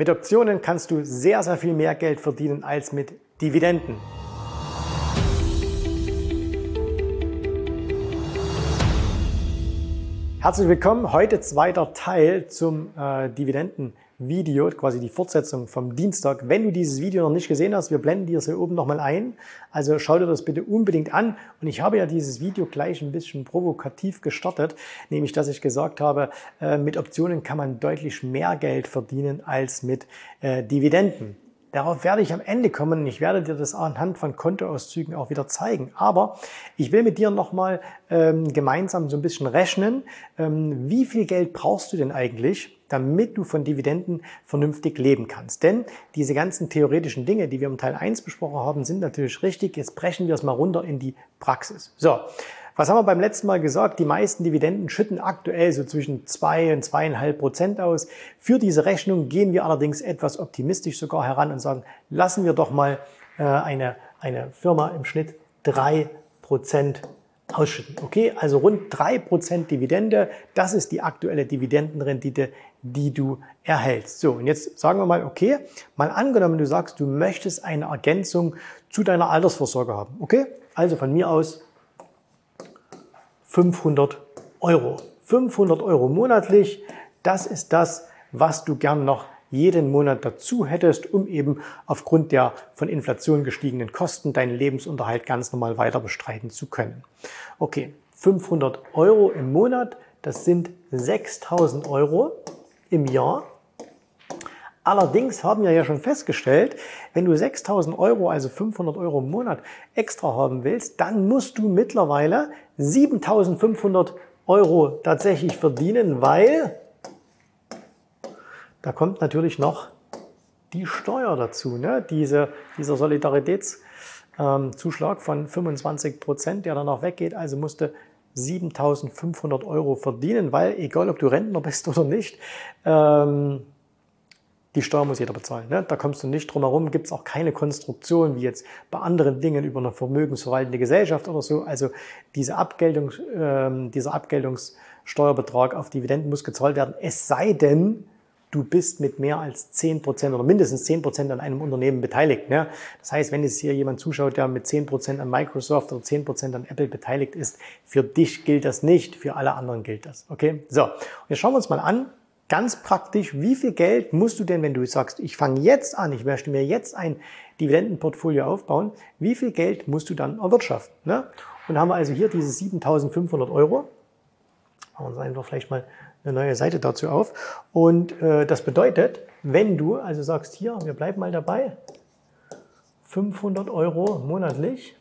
Mit Optionen kannst du sehr, sehr viel mehr Geld verdienen als mit Dividenden. Herzlich willkommen. Heute zweiter Teil zum äh, Dividenden-Video, quasi die Fortsetzung vom Dienstag. Wenn du dieses Video noch nicht gesehen hast, wir blenden dir es hier oben nochmal ein. Also schau dir das bitte unbedingt an. Und ich habe ja dieses Video gleich ein bisschen provokativ gestartet, nämlich dass ich gesagt habe, äh, mit Optionen kann man deutlich mehr Geld verdienen als mit äh, Dividenden. Darauf werde ich am Ende kommen ich werde dir das anhand von Kontoauszügen auch wieder zeigen. Aber ich will mit dir nochmal ähm, gemeinsam so ein bisschen rechnen, ähm, wie viel Geld brauchst du denn eigentlich, damit du von Dividenden vernünftig leben kannst. Denn diese ganzen theoretischen Dinge, die wir im Teil 1 besprochen haben, sind natürlich richtig. Jetzt brechen wir es mal runter in die Praxis. So, was haben wir beim letzten Mal gesagt? Die meisten Dividenden schütten aktuell so zwischen zwei und zweieinhalb Prozent aus. Für diese Rechnung gehen wir allerdings etwas optimistisch sogar heran und sagen, lassen wir doch mal äh, eine, eine Firma im Schnitt drei Prozent ausschütten. Okay, also rund drei Prozent Dividende, das ist die aktuelle Dividendenrendite, die du erhältst. So, und jetzt sagen wir mal, okay, mal angenommen, du sagst, du möchtest eine Ergänzung zu deiner Altersvorsorge haben. Okay, also von mir aus 500 Euro. 500 Euro monatlich, das ist das, was du gern noch jeden Monat dazu hättest, um eben aufgrund der von Inflation gestiegenen Kosten deinen Lebensunterhalt ganz normal weiter bestreiten zu können. Okay, 500 Euro im Monat, das sind 6000 Euro im Jahr. Allerdings haben wir ja schon festgestellt, wenn du 6000 Euro, also 500 Euro im Monat extra haben willst, dann musst du mittlerweile 7500 Euro tatsächlich verdienen, weil da kommt natürlich noch die Steuer dazu. Ne? Diese, dieser Solidaritätszuschlag ähm, von 25 Prozent, der dann noch weggeht, also musste 7500 Euro verdienen, weil egal ob du Rentner bist oder nicht, ähm, die Steuer muss jeder bezahlen. Ne? Da kommst du nicht drum herum. Gibt es auch keine Konstruktion wie jetzt bei anderen Dingen über eine vermögensverwaltende Gesellschaft oder so. Also diese Abgeltung, ähm, dieser Abgeltungssteuerbetrag auf Dividenden muss gezahlt werden. Es sei denn, du bist mit mehr als zehn Prozent oder mindestens zehn Prozent an einem Unternehmen beteiligt. Ne? Das heißt, wenn jetzt hier jemand zuschaut, der mit zehn Prozent an Microsoft oder zehn Prozent an Apple beteiligt ist, für dich gilt das nicht, für alle anderen gilt das. Okay? So, jetzt schauen wir uns mal an, Ganz praktisch, wie viel Geld musst du denn, wenn du sagst, ich fange jetzt an, ich möchte mir jetzt ein Dividendenportfolio aufbauen, wie viel Geld musst du dann erwirtschaften? Ne? Und haben wir also hier diese 7.500 Euro. Machen wir uns einfach vielleicht mal eine neue Seite dazu auf. Und äh, das bedeutet, wenn du also sagst, hier, wir bleiben mal dabei, 500 Euro monatlich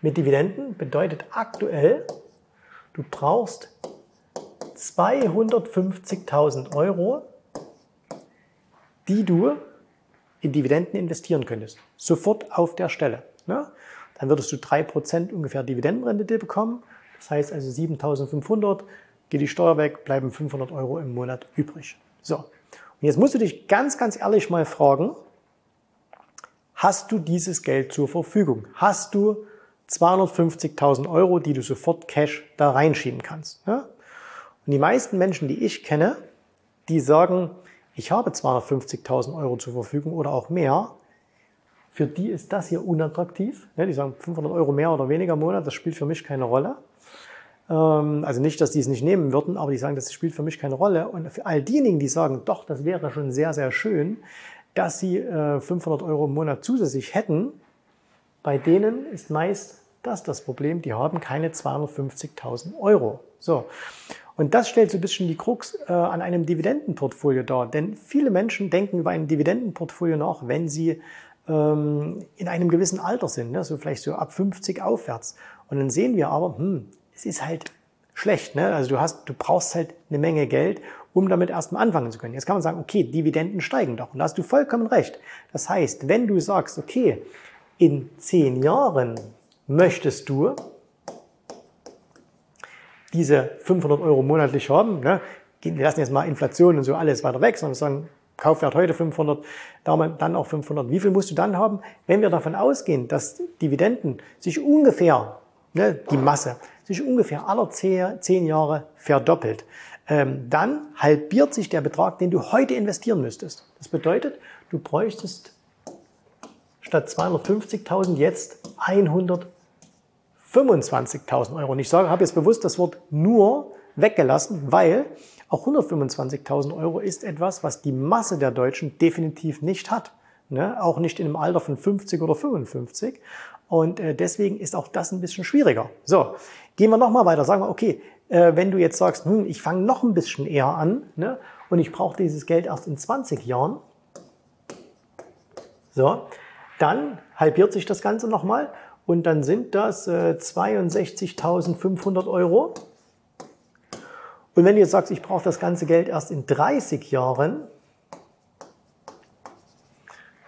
mit Dividenden bedeutet aktuell, du brauchst 250.000 Euro, die du in Dividenden investieren könntest. Sofort auf der Stelle. Ne? Dann würdest du 3% ungefähr Dividendenrendite bekommen. Das heißt also 7.500, geht die Steuer weg, bleiben 500 Euro im Monat übrig. So. Und jetzt musst du dich ganz, ganz ehrlich mal fragen, hast du dieses Geld zur Verfügung? Hast du 250.000 Euro, die du sofort Cash da reinschieben kannst? Ja? Und die meisten Menschen, die ich kenne, die sagen, ich habe 250.000 Euro zur Verfügung oder auch mehr, für die ist das hier unattraktiv. Die sagen 500 Euro mehr oder weniger im Monat, das spielt für mich keine Rolle. Ähm, also nicht, dass die es nicht nehmen würden, aber die sagen, das spielt für mich keine Rolle. Und für all diejenigen, die sagen, doch, das wäre schon sehr, sehr schön, dass sie 500 äh, Euro im Monat zusätzlich hätten, bei denen ist meist das das Problem, die haben keine 250.000 Euro. So. Und das stellt so ein bisschen die Krux äh, an einem Dividendenportfolio dar. Denn viele Menschen denken über ein Dividendenportfolio nach, wenn sie ähm, in einem gewissen Alter sind, ne? so vielleicht so ab 50 aufwärts. Und dann sehen wir aber, hm, es ist halt schlecht. Ne? Also du hast, du brauchst halt eine Menge Geld, um damit erstmal anfangen zu können. Jetzt kann man sagen, okay, Dividenden steigen doch. Und da hast du vollkommen recht. Das heißt, wenn du sagst, okay, in zehn Jahren möchtest du diese 500 Euro monatlich haben, ne, wir lassen jetzt mal Inflation und so alles weiter weg, sondern sagen, Kaufwert heute 500, dann auch 500. Wie viel musst du dann haben? Wenn wir davon ausgehen, dass Dividenden sich ungefähr, ne, die Masse, sich ungefähr aller zehn Jahre verdoppelt, ähm, dann halbiert sich der Betrag, den du heute investieren müsstest. Das bedeutet, du bräuchtest statt 250.000 jetzt 125.000 Euro. Und ich sage, habe jetzt bewusst das Wort nur weggelassen, weil auch 125.000 Euro ist etwas, was die Masse der Deutschen definitiv nicht hat. Ne? Auch nicht in einem Alter von 50 oder 55. Und äh, deswegen ist auch das ein bisschen schwieriger. So, gehen wir nochmal weiter. Sagen wir, okay, äh, wenn du jetzt sagst, hm, ich fange noch ein bisschen eher an ne? und ich brauche dieses Geld erst in 20 Jahren, so, dann halbiert sich das Ganze nochmal und dann sind das äh, 62.500 Euro. Und wenn jetzt sagst, ich brauche das ganze Geld erst in 30 Jahren,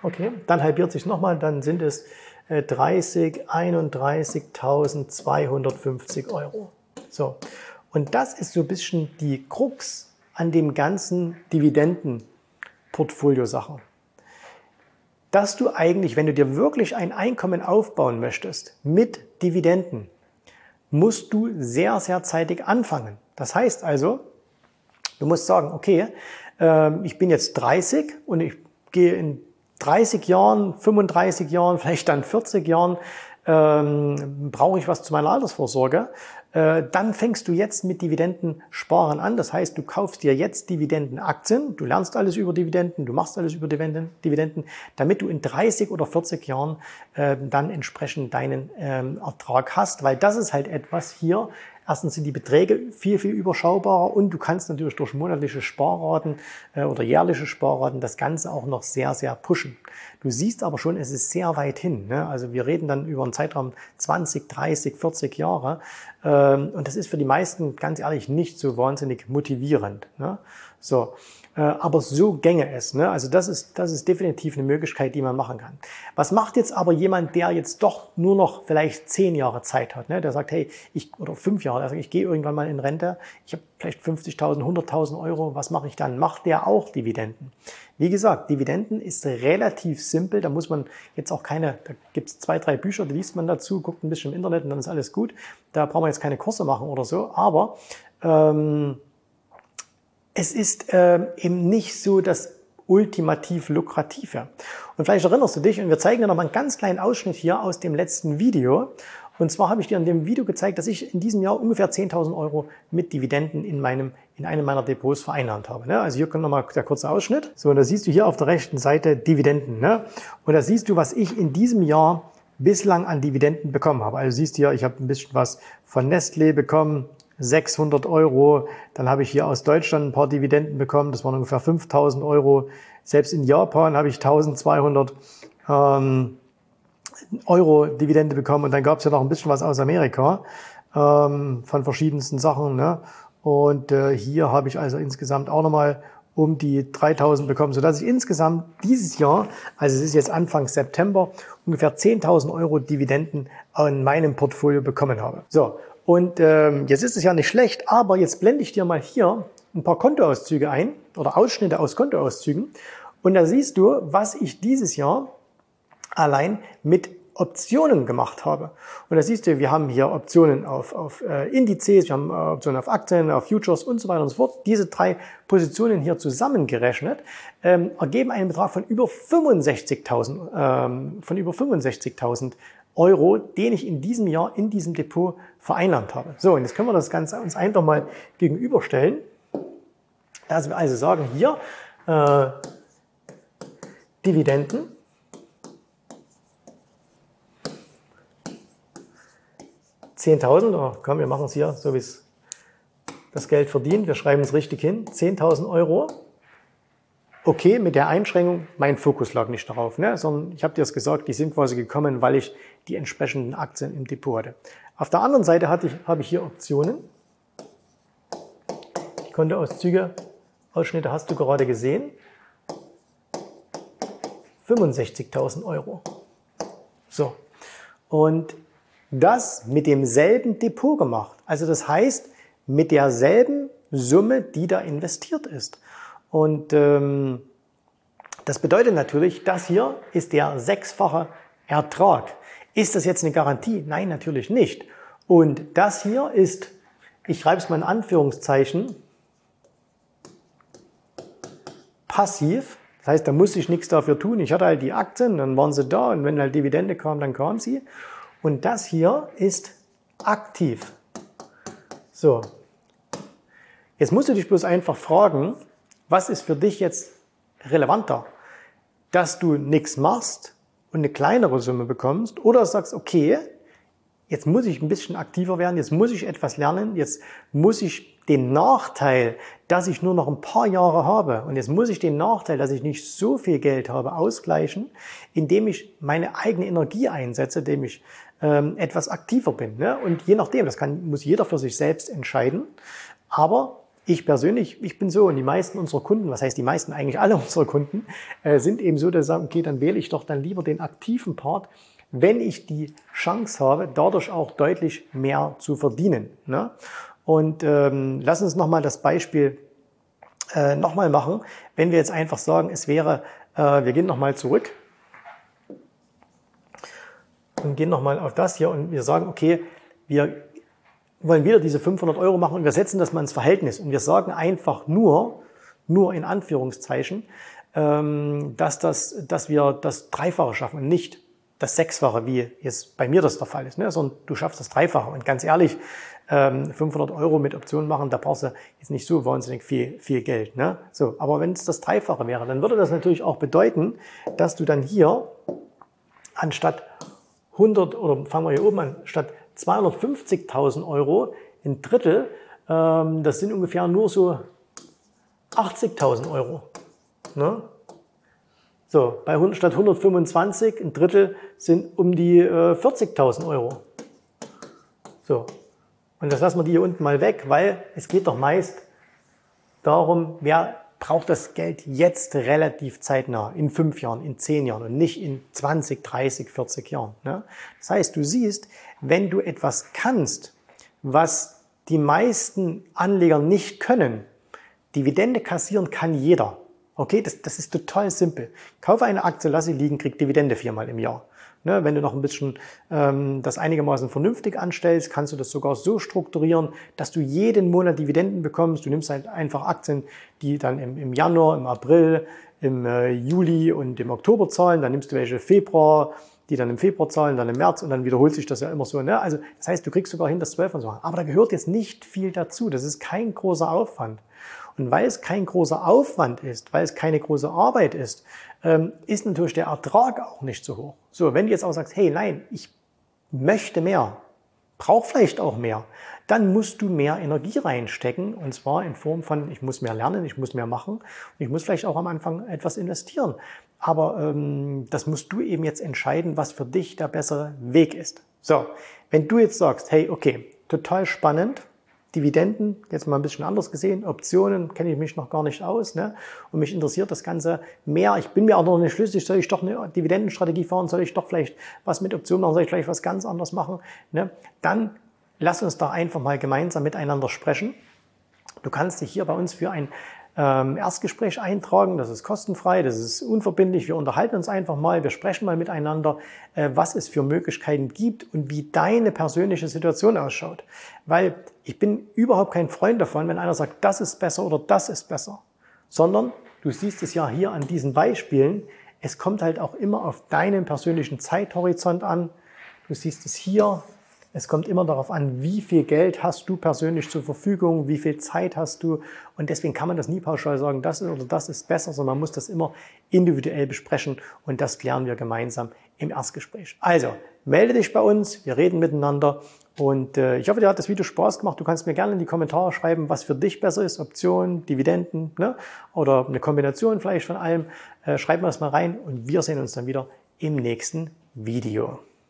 okay, dann halbiert sich nochmal, dann sind es äh, 30, 31.250 Euro. So. Und das ist so ein bisschen die Krux an dem ganzen Dividendenportfolio-Sachen dass du eigentlich, wenn du dir wirklich ein Einkommen aufbauen möchtest mit Dividenden, musst du sehr, sehr zeitig anfangen. Das heißt also, du musst sagen, okay, äh, ich bin jetzt 30 und ich gehe in 30 Jahren, 35 Jahren, vielleicht dann 40 Jahren, ähm, brauche ich was zu meiner Altersvorsorge. Äh, dann fängst du jetzt mit Dividendensparen an. Das heißt, du kaufst dir jetzt Dividendenaktien, du lernst alles über Dividenden, du machst alles über Dividenden, damit du in 30 oder 40 Jahren äh, dann entsprechend deinen ähm, Ertrag hast, weil das ist halt etwas hier, Erstens sind die Beträge viel, viel überschaubarer und du kannst natürlich durch monatliche Sparraten äh, oder jährliche Sparraten das Ganze auch noch sehr, sehr pushen. Du siehst aber schon, es ist sehr weit hin. Ne? Also wir reden dann über einen Zeitraum 20, 30, 40 Jahre ähm, und das ist für die meisten ganz ehrlich nicht so wahnsinnig motivierend. Ne? So. Äh, aber so gänge es. Ne? Also das ist, das ist definitiv eine Möglichkeit, die man machen kann. Was macht jetzt aber jemand, der jetzt doch nur noch vielleicht zehn Jahre Zeit hat, ne? der sagt, hey, ich, oder fünf Jahre, sagt, ich gehe irgendwann mal in Rente, ich habe vielleicht 50.000, 100.000 Euro, was mache ich dann? Macht der auch Dividenden? Wie gesagt, Dividenden ist relativ simpel, da muss man jetzt auch keine, da gibt es zwei, drei Bücher, die liest man dazu, guckt ein bisschen im Internet und dann ist alles gut. Da braucht man jetzt keine Kurse machen oder so, aber ähm, es ist äh, eben nicht so das ultimativ lukrative. Und vielleicht erinnerst du dich, und wir zeigen dir noch mal einen ganz kleinen Ausschnitt hier aus dem letzten Video. Und zwar habe ich dir in dem Video gezeigt, dass ich in diesem Jahr ungefähr 10.000 Euro mit Dividenden in meinem in einem meiner Depots vereinnahmt habe. Ne? Also hier kommt nochmal der kurze Ausschnitt. So, und da siehst du hier auf der rechten Seite Dividenden. Ne? Und da siehst du, was ich in diesem Jahr bislang an Dividenden bekommen habe. Also siehst du hier, ich habe ein bisschen was von Nestlé bekommen, 600 Euro. Dann habe ich hier aus Deutschland ein paar Dividenden bekommen. Das waren ungefähr 5000 Euro. Selbst in Japan habe ich 1200 ähm, Euro Dividende bekommen. Und dann gab es ja noch ein bisschen was aus Amerika ähm, von verschiedensten Sachen. Ne? Und äh, hier habe ich also insgesamt auch nochmal um die 3000 bekommen, sodass ich insgesamt dieses Jahr, also es ist jetzt Anfang September, ungefähr 10.000 Euro Dividenden in meinem Portfolio bekommen habe. So, und ähm, jetzt ist es ja nicht schlecht, aber jetzt blende ich dir mal hier ein paar Kontoauszüge ein oder Ausschnitte aus Kontoauszügen. Und da siehst du, was ich dieses Jahr allein mit Optionen gemacht habe. Und da siehst du, wir haben hier Optionen auf, auf äh, Indizes, wir haben äh, Optionen auf Aktien, auf Futures und so weiter und so fort. Diese drei Positionen hier zusammengerechnet ähm, ergeben einen Betrag von über 65.000 ähm, von über 65.000 Euro, den ich in diesem Jahr in diesem Depot vereinnahmt habe. So, und jetzt können wir das Ganze uns einfach mal gegenüberstellen. Dass wir also sagen, hier äh, Dividenden. Zehntausend, oh, komm, wir machen es hier, so wie es das Geld verdient. Wir schreiben es richtig hin. 10.000 Euro okay, mit der Einschränkung, mein Fokus lag nicht darauf, ne? sondern ich habe dir das gesagt, die sind quasi gekommen, weil ich die entsprechenden Aktien im Depot hatte. Auf der anderen Seite hatte ich, habe ich hier Optionen. Die Kontoauszüge, Ausschnitte hast du gerade gesehen. 65.000 Euro. So. Und das mit demselben Depot gemacht. Also das heißt, mit derselben Summe, die da investiert ist. Und ähm, das bedeutet natürlich, das hier ist der sechsfache Ertrag. Ist das jetzt eine Garantie? Nein, natürlich nicht. Und das hier ist, ich schreibe es mal in Anführungszeichen, passiv. Das heißt, da muss ich nichts dafür tun. Ich hatte halt die Aktien, dann waren sie da und wenn halt Dividende kam, dann kam sie. Und das hier ist aktiv. So. Jetzt musst du dich bloß einfach fragen, was ist für dich jetzt relevanter? Dass du nichts machst und eine kleinere Summe bekommst oder sagst, okay, jetzt muss ich ein bisschen aktiver werden, jetzt muss ich etwas lernen, jetzt muss ich den Nachteil, dass ich nur noch ein paar Jahre habe und jetzt muss ich den Nachteil, dass ich nicht so viel Geld habe, ausgleichen, indem ich meine eigene Energie einsetze, indem ich ähm, etwas aktiver bin. Ne? Und je nachdem, das kann, muss jeder für sich selbst entscheiden. Aber ich persönlich, ich bin so und die meisten unserer Kunden, was heißt die meisten, eigentlich alle unserer Kunden, äh, sind eben so, dass sie sagen, okay, dann wähle ich doch dann lieber den aktiven Part, wenn ich die Chance habe, dadurch auch deutlich mehr zu verdienen. Ne? Und ähm, lass uns nochmal das Beispiel äh, nochmal machen. Wenn wir jetzt einfach sagen, es wäre, äh, wir gehen nochmal zurück und gehen nochmal auf das hier und wir sagen, okay, wir wollen wieder diese 500 Euro machen und wir setzen das mal ins Verhältnis und wir sagen einfach nur, nur in Anführungszeichen, ähm, dass, das, dass wir das Dreifache schaffen und nicht das Sechsfache, wie jetzt bei mir das der Fall ist, ne? sondern du schaffst das Dreifache. Und ganz ehrlich, 500 ähm, Euro mit Optionen machen, da brauchst du jetzt nicht so wahnsinnig viel, viel Geld. Ne? So, aber wenn es das Dreifache wäre, dann würde das natürlich auch bedeuten, dass du dann hier anstatt 100 oder fangen wir hier oben an, statt 250.000 Euro ein Drittel, ähm, das sind ungefähr nur so 80.000 Euro. Ne? So, bei statt 125, ein Drittel sind um die äh, 40.000 Euro. So, und das lassen wir die hier unten mal weg, weil es geht doch meist darum, wer braucht das Geld jetzt relativ zeitnah, in fünf Jahren, in zehn Jahren und nicht in 20, 30, 40 Jahren. Ne? Das heißt, du siehst, wenn du etwas kannst, was die meisten Anleger nicht können, Dividende kassieren kann jeder. Okay, das, das ist total simpel. Kaufe eine Aktie, lass sie liegen, krieg Dividende viermal im Jahr. Ne, wenn du noch ein bisschen ähm, das einigermaßen vernünftig anstellst, kannst du das sogar so strukturieren, dass du jeden Monat Dividenden bekommst. Du nimmst halt einfach Aktien, die dann im, im Januar, im April, im äh, Juli und im Oktober zahlen. Dann nimmst du welche Februar, die dann im Februar zahlen, dann im März und dann wiederholt sich das ja immer so. Ne? Also das heißt, du kriegst sogar hin, das 12 und so. Aber da gehört jetzt nicht viel dazu. Das ist kein großer Aufwand. Und weil es kein großer Aufwand ist, weil es keine große Arbeit ist, ähm, ist natürlich der Ertrag auch nicht so hoch. So, wenn du jetzt auch sagst, hey, nein, ich möchte mehr, brauche vielleicht auch mehr, dann musst du mehr Energie reinstecken und zwar in Form von, ich muss mehr lernen, ich muss mehr machen und ich muss vielleicht auch am Anfang etwas investieren. Aber ähm, das musst du eben jetzt entscheiden, was für dich der bessere Weg ist. So, wenn du jetzt sagst, hey, okay, total spannend, Dividenden, jetzt mal ein bisschen anders gesehen, Optionen kenne ich mich noch gar nicht aus. Ne? Und mich interessiert das Ganze mehr. Ich bin mir auch noch nicht schlüssig, soll ich doch eine Dividendenstrategie fahren, soll ich doch vielleicht was mit Optionen machen, soll ich vielleicht was ganz anderes machen. Ne? Dann lass uns doch einfach mal gemeinsam miteinander sprechen. Du kannst dich hier bei uns für ein ähm, Erstgespräch eintragen. Das ist kostenfrei, das ist unverbindlich. Wir unterhalten uns einfach mal, wir sprechen mal miteinander, äh, was es für Möglichkeiten gibt und wie deine persönliche Situation ausschaut. Weil ich bin überhaupt kein Freund davon, wenn einer sagt, das ist besser oder das ist besser, sondern du siehst es ja hier an diesen Beispielen. Es kommt halt auch immer auf deinen persönlichen Zeithorizont an. Du siehst es hier, es kommt immer darauf an, wie viel Geld hast du persönlich zur Verfügung, wie viel Zeit hast du. Und deswegen kann man das nie pauschal sagen, das oder das ist besser, sondern man muss das immer individuell besprechen. Und das klären wir gemeinsam im Erstgespräch. Also, melde dich bei uns, wir reden miteinander. Und äh, ich hoffe, dir hat das Video Spaß gemacht. Du kannst mir gerne in die Kommentare schreiben, was für dich besser ist, Optionen, Dividenden ne? oder eine Kombination vielleicht von allem. Äh, schreib mir das mal rein und wir sehen uns dann wieder im nächsten Video.